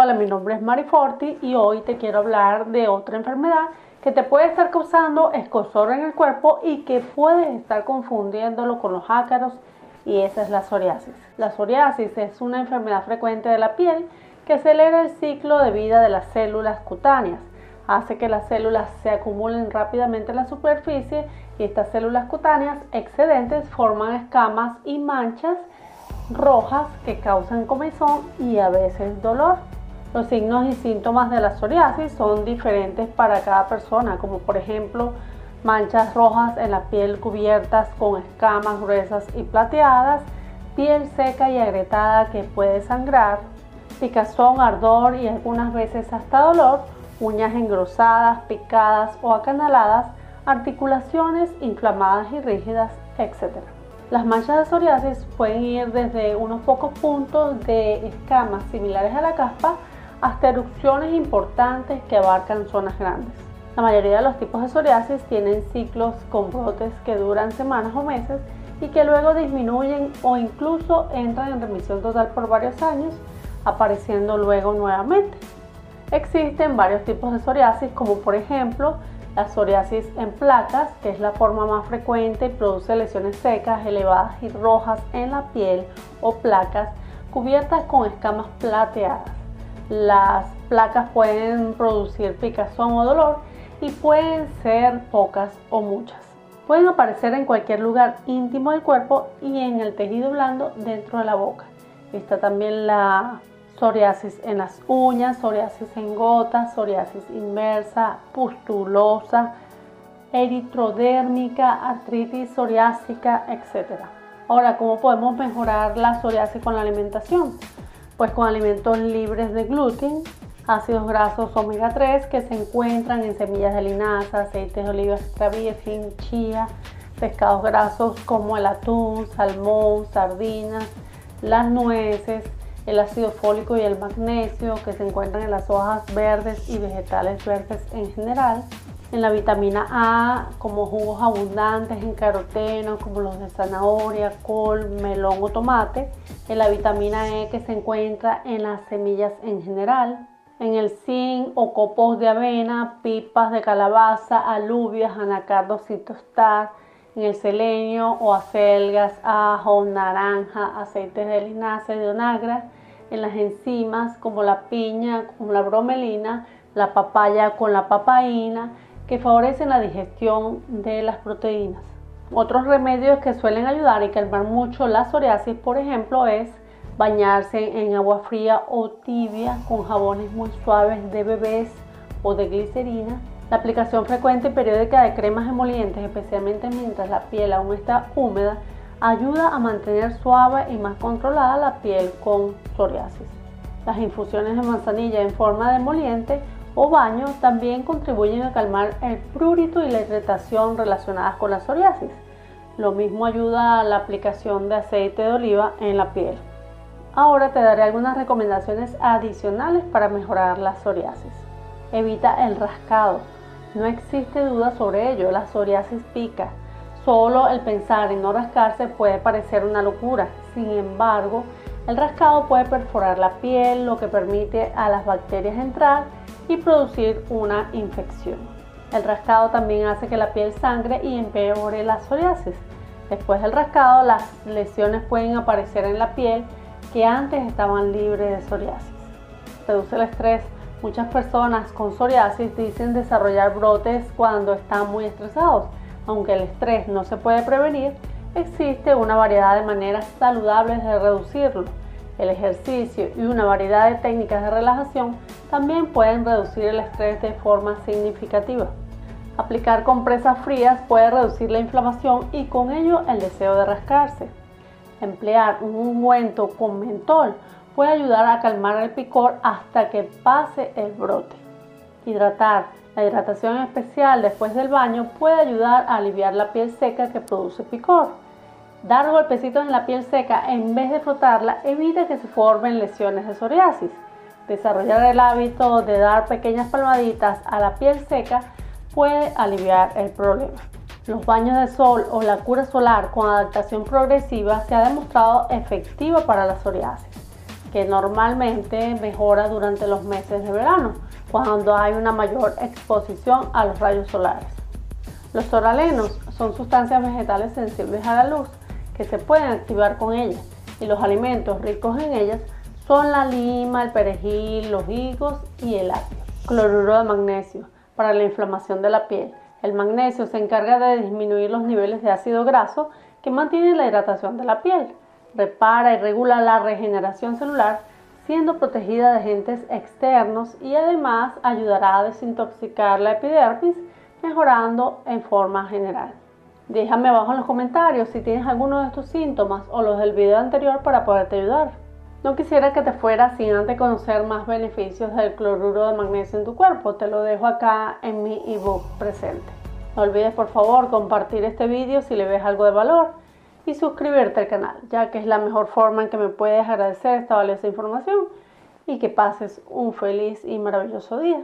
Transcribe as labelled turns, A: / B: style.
A: Hola, mi nombre es Mari Forti y hoy te quiero hablar de otra enfermedad que te puede estar causando escosor en el cuerpo y que puedes estar confundiéndolo con los ácaros y esa es la psoriasis. La psoriasis es una enfermedad frecuente de la piel que acelera el ciclo de vida de las células cutáneas. Hace que las células se acumulen rápidamente en la superficie y estas células cutáneas excedentes forman escamas y manchas rojas que causan comezón y a veces dolor. Los signos y síntomas de la psoriasis son diferentes para cada persona, como por ejemplo manchas rojas en la piel cubiertas con escamas gruesas y plateadas, piel seca y agrietada que puede sangrar, picazón, ardor y algunas veces hasta dolor, uñas engrosadas, picadas o acanaladas, articulaciones inflamadas y rígidas, etc. Las manchas de psoriasis pueden ir desde unos pocos puntos de escamas similares a la caspa hasta erupciones importantes que abarcan zonas grandes. La mayoría de los tipos de psoriasis tienen ciclos con brotes que duran semanas o meses y que luego disminuyen o incluso entran en remisión total por varios años, apareciendo luego nuevamente. Existen varios tipos de psoriasis, como por ejemplo la psoriasis en placas, que es la forma más frecuente y produce lesiones secas, elevadas y rojas en la piel o placas cubiertas con escamas plateadas. Las placas pueden producir picazón o dolor y pueden ser pocas o muchas. Pueden aparecer en cualquier lugar íntimo del cuerpo y en el tejido blando dentro de la boca. Está también la psoriasis en las uñas, psoriasis en gotas, psoriasis inmersa, pustulosa, eritrodérmica, artritis psoriásica, etc. Ahora, ¿cómo podemos mejorar la psoriasis con la alimentación? Pues con alimentos libres de gluten, ácidos grasos omega 3 que se encuentran en semillas de linaza, aceites de oliva extra virgen, chía, pescados grasos como el atún, salmón, sardinas, las nueces, el ácido fólico y el magnesio que se encuentran en las hojas verdes y vegetales verdes en general, en la vitamina A como jugos abundantes en caroteno como los de zanahoria, col, melón o tomate, en la vitamina E que se encuentra en las semillas en general, en el zinc o copos de avena, pipas de calabaza, alubias, anacardos y tostar, en el selenio o acelgas, ajo, naranja, aceites de linaza y de onagra, en las enzimas como la piña, como la bromelina, la papaya con la papaína, que favorecen la digestión de las proteínas. Otros remedios que suelen ayudar y calmar mucho la psoriasis, por ejemplo, es bañarse en agua fría o tibia con jabones muy suaves de bebés o de glicerina. La aplicación frecuente y periódica de cremas emolientes, especialmente mientras la piel aún está húmeda, ayuda a mantener suave y más controlada la piel con psoriasis. Las infusiones de manzanilla en forma de emoliente o baño también contribuyen a calmar el prurito y la irritación relacionadas con la psoriasis. Lo mismo ayuda a la aplicación de aceite de oliva en la piel. Ahora te daré algunas recomendaciones adicionales para mejorar la psoriasis. Evita el rascado. No existe duda sobre ello, la psoriasis pica. Solo el pensar en no rascarse puede parecer una locura. Sin embargo, el rascado puede perforar la piel, lo que permite a las bacterias entrar y producir una infección. El rascado también hace que la piel sangre y empeore la psoriasis. Después del rascado, las lesiones pueden aparecer en la piel que antes estaban libres de psoriasis. Reduce el estrés. Muchas personas con psoriasis dicen desarrollar brotes cuando están muy estresados. Aunque el estrés no se puede prevenir, existe una variedad de maneras saludables de reducirlo. El ejercicio y una variedad de técnicas de relajación también pueden reducir el estrés de forma significativa. Aplicar compresas frías puede reducir la inflamación y con ello el deseo de rascarse. Emplear un ungüento con mentol puede ayudar a calmar el picor hasta que pase el brote. Hidratar. La hidratación especial después del baño puede ayudar a aliviar la piel seca que produce picor. Dar golpecitos en la piel seca en vez de frotarla evita que se formen lesiones de psoriasis. Desarrollar el hábito de dar pequeñas palmaditas a la piel seca puede aliviar el problema. Los baños de sol o la cura solar con adaptación progresiva se ha demostrado efectiva para la psoriasis. que normalmente mejora durante los meses de verano, cuando hay una mayor exposición a los rayos solares. Los soralenos son sustancias vegetales sensibles a la luz que se pueden activar con ellas y los alimentos ricos en ellas son la lima, el perejil, los higos y el apio. Cloruro de magnesio para la inflamación de la piel. El magnesio se encarga de disminuir los niveles de ácido graso que mantiene la hidratación de la piel. Repara y regula la regeneración celular siendo protegida de agentes externos y además ayudará a desintoxicar la epidermis mejorando en forma general. Déjame abajo en los comentarios si tienes alguno de estos síntomas o los del video anterior para poderte ayudar. No quisiera que te fueras sin antes conocer más beneficios del cloruro de magnesio en tu cuerpo. Te lo dejo acá en mi ebook presente. No olvides por favor compartir este video si le ves algo de valor y suscribirte al canal, ya que es la mejor forma en que me puedes agradecer esta valiosa información y que pases un feliz y maravilloso día.